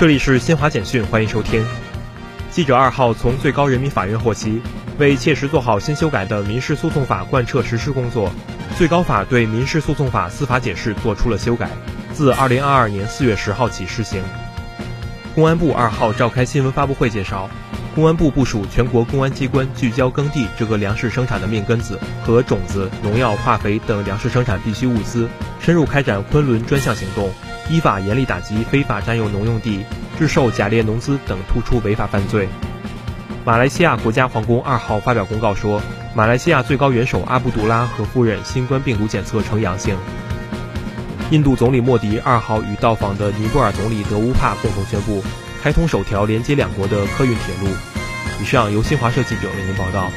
这里是新华简讯，欢迎收听。记者二号从最高人民法院获悉，为切实做好新修改的民事诉讼法贯彻实施工作，最高法对民事诉讼法司法解释作出了修改，自二零二二年四月十号起施行。公安部二号召开新闻发布会介绍，公安部部署全国公安机关聚焦耕地这个粮食生产的命根子和种子、农药、化肥等粮食生产必需物资，深入开展昆仑专项行动。依法严厉打击非法占用农用地、制售假劣农资等突出违法犯罪。马来西亚国家皇宫二号发表公告说，马来西亚最高元首阿卜杜拉和夫人新冠病毒检测呈阳性。印度总理莫迪二号与到访的尼泊尔总理德乌帕共同宣布，开通首条连接两国的客运铁路。以上由新华社记者为您报道。